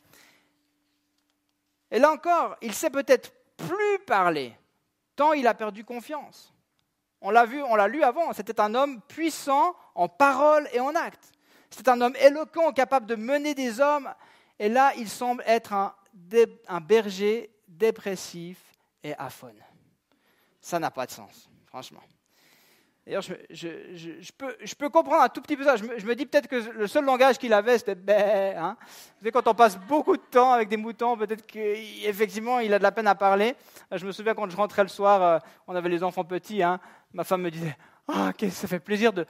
Et là encore, il sait peut-être plus parler tant il a perdu confiance. On l'a vu, on l'a lu avant, c'était un homme puissant en parole et en acte. C'était un homme éloquent, capable de mener des hommes. Et là, il semble être un, berger dépressif et aphone. Ça n'a pas de sens, franchement. D'ailleurs, je, peux, comprendre un tout petit peu ça. Je me, dis peut-être que le seul langage qu'il avait, c'était bé. Hein. Vous savez, quand on passe beaucoup de temps avec des moutons, peut-être qu'effectivement, il a de la peine à parler. Je me souviens quand je rentrais le soir, euh, on avait les enfants petits. Hein. ma femme me disait Ah, ça fait plaisir de,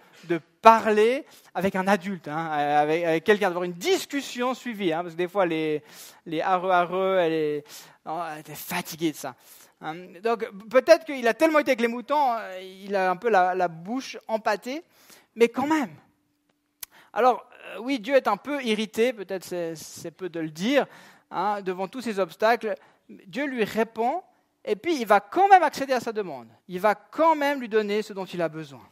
parler avec un adulte, hein, avec, quelqu'un, d'avoir une discussion suivie. parce que des fois, les, les hareux, hareux, elle, est, oh, fatiguée de ça. Hein, donc peut-être qu'il a tellement été avec les moutons, euh, il a un peu la, bouche empâtée, mais quand même. Alors euh, oui, Dieu est un peu irrité, peut-être c'est peu de le dire, hein, devant tous ces obstacles. Dieu lui répond, et puis il va quand même accéder à sa demande. Il va quand même lui donner ce dont il a besoin.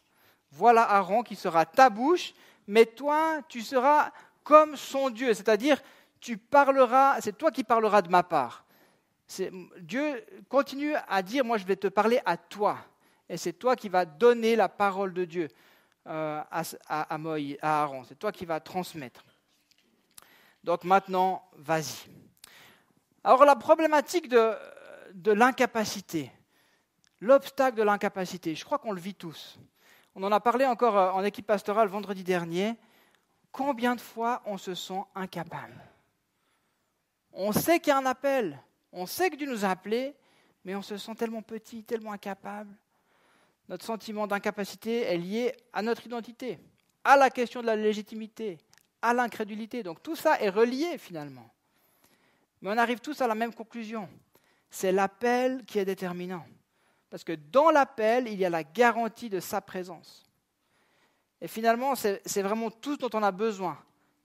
Voilà Aaron qui sera ta bouche, mais toi, tu seras comme son Dieu, c'est-à-dire tu parleras, c'est toi qui parleras de ma part Dieu continue à dire, moi je vais te parler à toi. Et c'est toi qui vas donner la parole de Dieu euh, à, à, à Aaron. C'est toi qui vas transmettre. Donc maintenant, vas-y. Alors la problématique de, de l'incapacité, l'obstacle de l'incapacité, je crois qu'on le vit tous. On en a parlé encore euh, en équipe pastorale vendredi dernier. Combien de fois on se sent incapable? On sait qu'il y a un appel, on sait que Dieu nous a appelés, mais on se sent tellement petit, tellement incapable. Notre sentiment d'incapacité est lié à notre identité, à la question de la légitimité, à l'incrédulité. Donc tout ça est relié finalement. Mais on arrive tous à la même conclusion. C'est l'appel qui est déterminant. Parce que dans l'appel, il y a la garantie de sa présence. Et finalement, c'est vraiment tout ce dont on a besoin.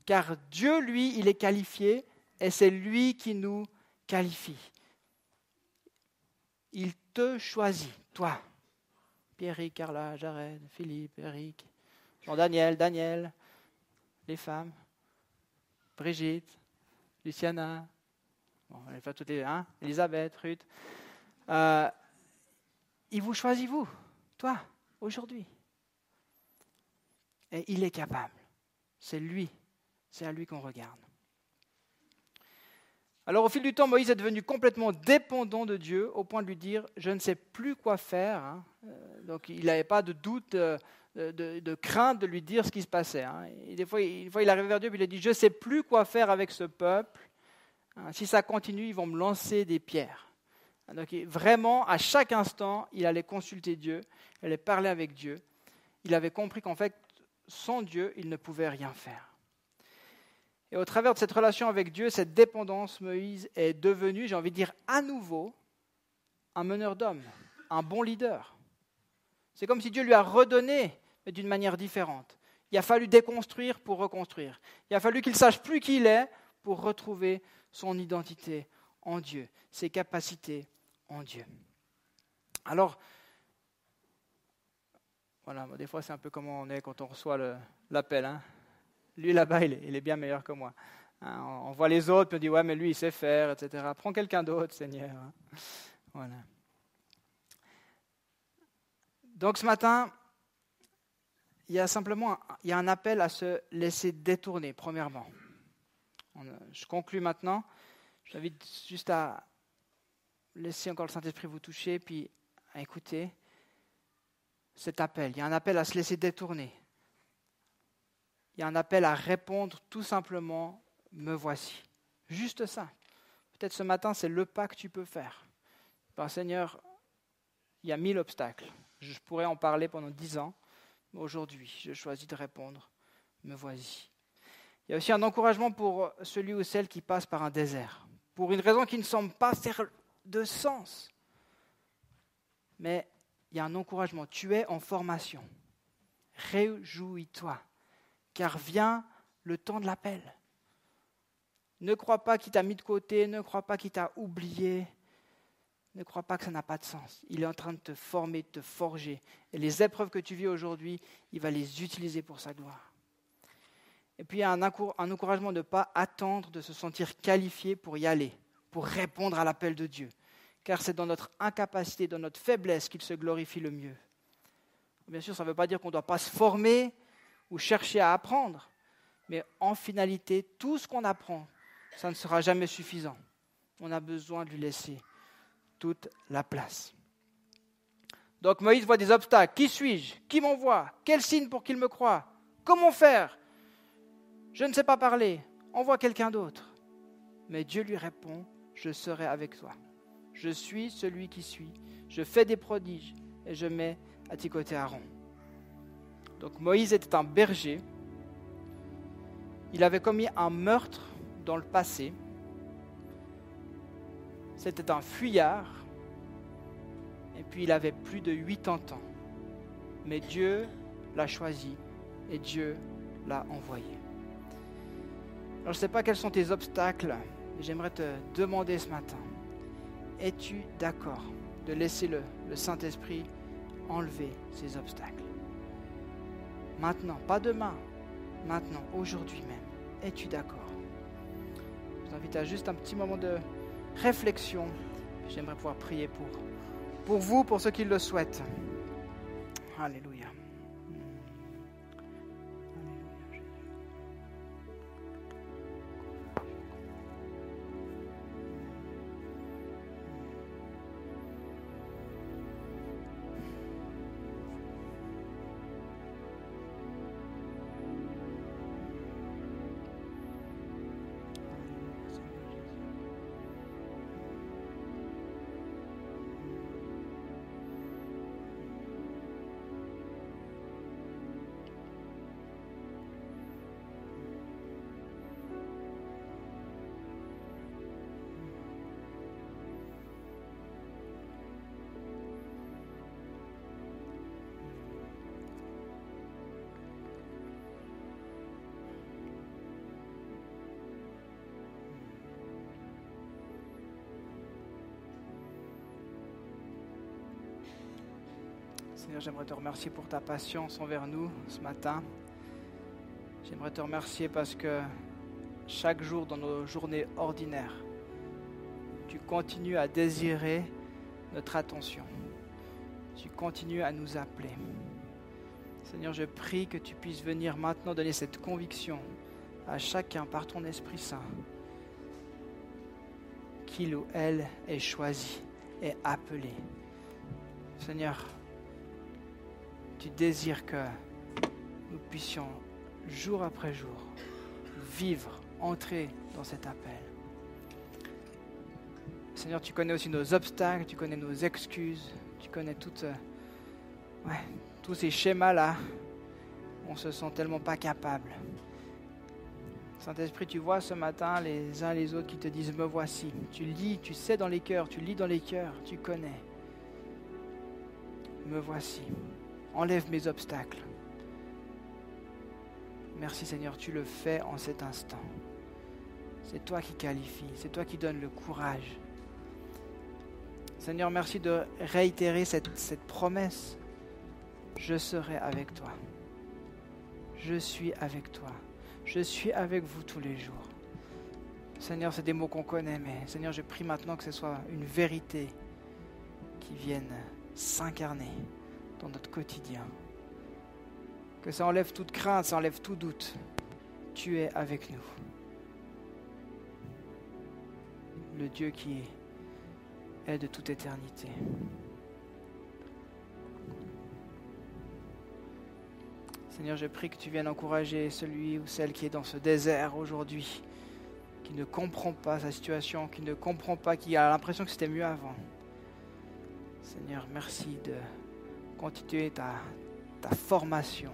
Car Dieu, lui, il est qualifié et c'est lui qui nous qualifie. Il te choisit, toi. Pierrick, Carla, Jared, Philippe, Eric, Jean-Daniel, Daniel, les femmes, Brigitte, Luciana, bon, pas toutes les, hein, Elisabeth, Ruth. Euh, il vous choisit, vous, toi, aujourd'hui. Et il est capable. C'est lui. C'est à lui qu'on regarde. Alors au fil du temps, Moïse est devenu complètement dépendant de Dieu au point de lui dire, je ne sais plus quoi faire. Hein. Euh, donc il n'avait pas de doute, euh, de, crainte de lui dire ce qui se passait. Hein. Et des fois, une fois, il arrive vers Dieu et il a dit, je ne sais plus quoi faire avec ce peuple. Hein. Si ça continue, ils vont me lancer des pierres. Donc vraiment, à chaque instant, il allait consulter Dieu, il allait parler avec Dieu. Il avait compris qu'en fait, sans Dieu, il ne pouvait rien faire. Et au travers de cette relation avec Dieu, cette dépendance, Moïse est devenu, j'ai envie de dire, à nouveau un meneur d'hommes, un bon leader. C'est comme si Dieu lui a redonné, mais d'une manière différente. Il a fallu déconstruire pour reconstruire. Il a fallu qu'il sache plus qui il est pour retrouver son identité en Dieu, ses capacités en Dieu. Alors, voilà, des fois c'est un peu comme on est quand on reçoit l'appel. Hein lui là-bas, il, est bien meilleur que moi. Hein, on, voit les autres, puis on dit, ouais, mais lui, il sait faire, etc. Prends quelqu'un d'autre, Seigneur. Hein. Voilà. Donc ce matin, il y a simplement un appel à se laisser détourner, premièrement. Je conclus maintenant. J'invite juste à laisser encore le Saint-Esprit vous toucher, puis à écouter cet appel. Il y a un appel à se laisser détourner il y a un appel à répondre tout simplement, me voici. Juste ça. Peut-être ce matin, c'est le pas que tu peux faire. Ben, Seigneur, il y a mille obstacles. Je pourrais en parler pendant dix ans, mais aujourd'hui, je choisis de répondre, me voici. Il y a aussi un encouragement pour celui ou celle qui passe par un désert, pour une raison qui ne semble pas faire de sens. Mais il y a un encouragement. Tu es en formation. Réjouis-toi car vient le temps de l'appel. Ne crois pas qu'il t'a mis de côté, ne crois pas qu'il t'a oublié, ne crois pas que ça n'a pas de sens. Il est en train de te former, de te forger. Et les épreuves que tu vis aujourd'hui, il va les utiliser pour sa gloire. Et puis a un, encouragement de ne pas attendre de se sentir qualifié pour y aller, pour répondre à l'appel de Dieu. Car c'est dans notre incapacité, dans notre faiblesse qu'il se glorifie le mieux. Bien sûr, ça ne veut pas dire qu'on ne doit pas se former, ou chercher à apprendre. Mais en finalité, tout ce qu'on apprend, ça ne sera jamais suffisant. On a besoin de lui laisser toute la place. Donc Moïse voit des obstacles. Qui suis-je? Qui m'envoie? Quel signe pour qu'il me croie? Comment faire? Je ne sais pas parler. Envoie quelqu'un d'autre. Mais Dieu lui répond, je serai avec toi. Je suis celui qui suis. Je fais des prodiges et je mets à tes côtés Aaron. Donc Moïse était un berger. Il avait commis un meurtre dans le passé. C'était un fuyard. Et puis il avait plus de 80 ans. Mais Dieu l'a choisi et Dieu l'a envoyé. Alors je ne sais pas quels sont tes obstacles, mais j'aimerais te demander ce matin, es-tu d'accord de laisser le, Saint-Esprit enlever ces obstacles? Maintenant, pas demain, maintenant, aujourd'hui même. Es-tu d'accord? Je vous invite à juste un petit moment de réflexion j'aimerais pouvoir prier pour, pour vous, pour ceux qui le souhaitent. Alléluia. Seigneur, j'aimerais te remercier pour ta patience envers nous ce matin. J'aimerais te remercier parce que chaque jour dans nos journées ordinaires, tu continues à désirer notre attention. Tu continues à nous appeler. Seigneur, je prie que tu puisses venir maintenant donner cette conviction à chacun par ton Esprit Saint qu'il ou elle est choisi, est appelé. Seigneur, tu désires que nous puissions, jour après jour, vivre, entrer dans cet appel. Seigneur, tu connais aussi nos obstacles, tu connais nos excuses, tu connais euh, tous ces schémas-là. On se sent tellement pas capable. Saint-Esprit, tu vois ce matin les uns les autres qui te disent Me voici. Tu lis, tu sais dans les cœurs, tu lis dans les cœurs, tu connais. Me voici. Enlève mes obstacles. Merci Seigneur, tu le fais en cet instant. C'est toi qui qualifies, c'est toi qui donnes le courage. Seigneur, merci de réitérer cette, cette promesse. Je serai avec toi. Je suis avec toi. Je suis avec vous tous les jours. Seigneur, c'est des mots qu'on connaît, mais Seigneur, je prie maintenant que ce soit une vérité qui vienne s'incarner dans notre quotidien. Que ça enlève toute crainte, ça enlève tout doute. Tu es avec nous. Le Dieu qui est de toute éternité. Seigneur, je prie que tu viennes encourager celui ou celle qui est dans ce désert aujourd'hui, qui ne comprend pas sa situation, qui ne comprend pas, qui a l'impression que c'était mieux avant. Seigneur, merci de continuer ta, formation.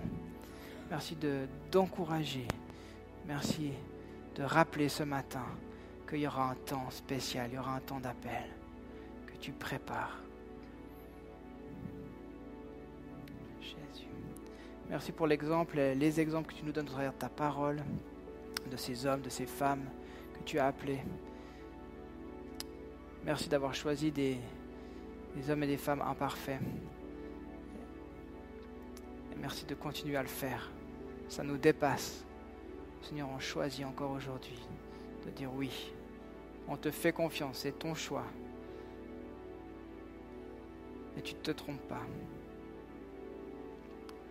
Merci de, d'encourager. Merci de rappeler ce matin qu'il y aura un temps spécial, il y aura un temps d'appel que tu prépares. Jésus. Merci pour l'exemple, les exemples que tu nous donnes à travers ta parole, de ces hommes, de ces femmes que tu as appelés. Merci d'avoir choisi des, des hommes et des femmes imparfaits. Merci de continuer à le faire. Ça nous dépasse. Seigneur, on choisit encore aujourd'hui de dire oui. On te fait confiance, c'est ton choix. Et tu ne te trompes pas.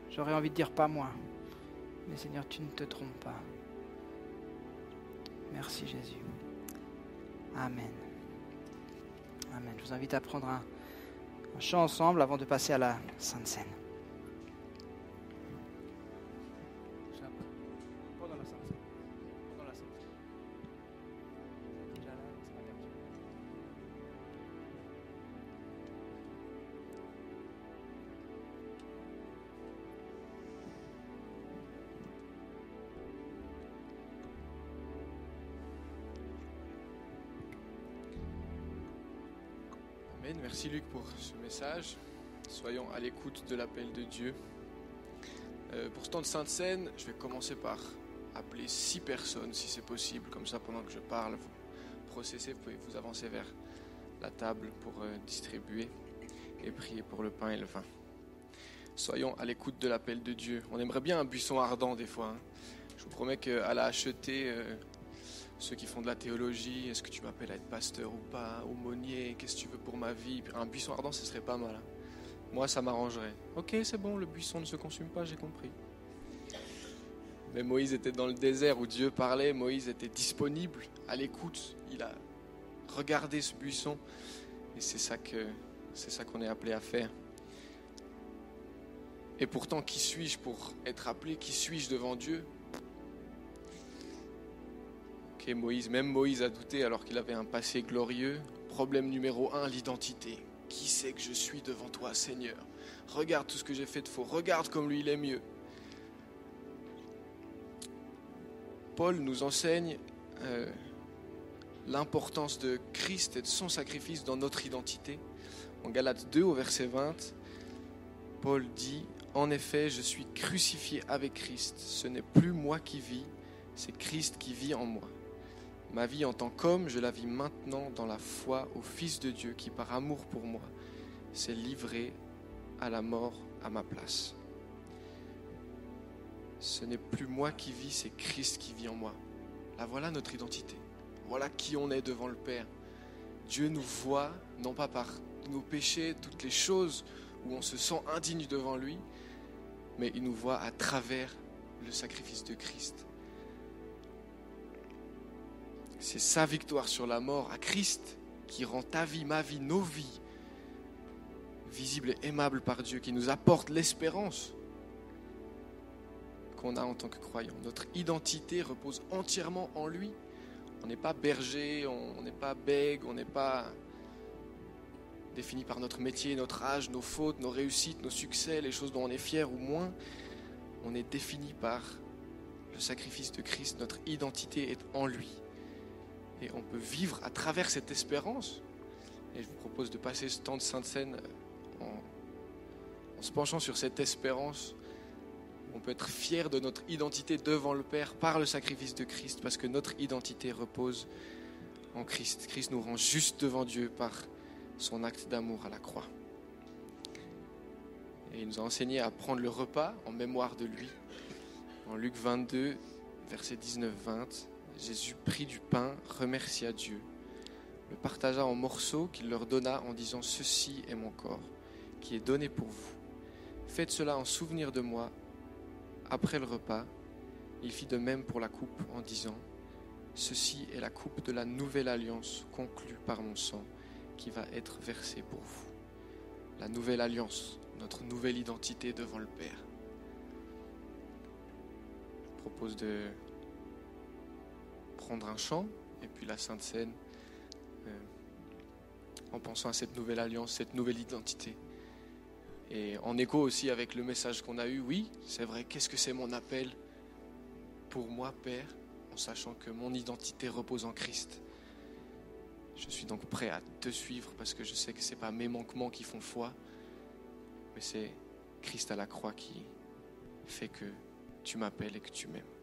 J'aurais envie de dire pas moi. Mais Seigneur, tu ne te trompes pas. Merci Jésus. Amen. Amen. Je vous invite à prendre un, un chant ensemble avant de passer à la Sainte Seine. Message. Soyons à l'écoute de l'appel de Dieu. Euh, pour ce temps de Sainte Seine, je vais commencer par appeler six personnes si c'est possible. Comme ça, pendant que je parle, vous processez, vous pouvez vous avancer vers la table pour euh, distribuer et prier pour le pain et le vin. Soyons à l'écoute de l'appel de Dieu. On aimerait bien un buisson ardent des fois. hein. Je vous promets qu'à la ceux qui font de la théologie, est-ce que tu m'appelles à être pasteur ou pas, aumônier, qu'est-ce que tu veux pour ma vie? Un buisson ardent, ce serait pas mal. hein. Moi, ça m'arrangerait. Ok, c'est bon, le buisson ne se consume pas, j'ai compris. Mais Moïse était dans le désert où Dieu parlait, Moïse était disponible, à l'écoute, il a regardé ce buisson, et c'est ça que c'est ça qu'on est appelé à faire. Et pourtant, qui suis-je pour être appelé? Qui suis-je devant Dieu? Moïse, même Moïse a douté alors qu'il avait un passé glorieux. Problème numéro un, l'identité. Qui c'est que je suis devant toi, Seigneur? Regarde tout ce que j'ai fait de faux. Regarde comme lui, il est mieux. Paul nous enseigne euh, l'importance de Christ et de son sacrifice dans notre identité. En Galates 2 au verset 20, Paul dit, En effet, je suis crucifié avec Christ. Ce n'est plus moi qui vis, c'est Christ qui vit en moi. Ma vie en tant qu'homme, je la vis maintenant dans la foi au Fils de Dieu qui, par amour pour moi, s'est livré à la mort à ma place. Ce n'est plus moi qui vis, c'est Christ qui vit en moi. Là, voilà notre identité. Voilà qui on est devant le Père. Dieu nous voit, non pas par nos péchés, toutes les choses où on se sent indigne devant lui, mais il nous voit à travers le sacrifice de Christ. C'est sa victoire sur la mort à Christ qui rend ta vie, ma vie, nos vies visibles et aimables par Dieu, qui nous apporte l'espérance qu'on a en tant que croyant. Notre identité repose entièrement en lui. On n'est pas berger, on n'est pas bègue, on n'est pas défini par notre métier, notre âge, nos fautes, nos réussites, nos succès, les choses dont on est fier ou moins. On est défini par le sacrifice de Christ. Notre identité est en lui. Et on peut vivre à travers cette espérance. Et je vous propose de passer ce temps de Sainte Seine en, en se penchant sur cette espérance. On peut être fier de notre identité devant le Père par le sacrifice de Christ, parce que notre identité repose en Christ. Christ nous rend juste devant Dieu par son acte d'amour à la croix. Et il nous a enseigné à prendre le repas en mémoire de lui. En Luc 22, verset 19-20, Jésus prit du pain, remercia Dieu, le partagea en morceaux qu'il leur donna en disant Ceci est mon corps, qui est donné pour vous. Faites cela en souvenir de moi. Après le repas, il fit de même pour la coupe en disant Ceci est la coupe de la nouvelle alliance conclue par mon sang qui va être versée pour vous. La nouvelle alliance, notre nouvelle identité devant le Père. Propose de prendre un chant et puis la Sainte Seine euh, en pensant à cette nouvelle alliance, cette nouvelle identité. Et en écho aussi avec le message qu'on a eu, oui, c'est vrai, qu'est-ce que c'est mon appel pour moi, Père, en sachant que mon identité repose en Christ. Je suis donc prêt à te suivre parce que je sais que ce n'est pas mes manquements qui font foi, mais c'est Christ à la croix qui fait que tu m'appelles et que tu m'aimes.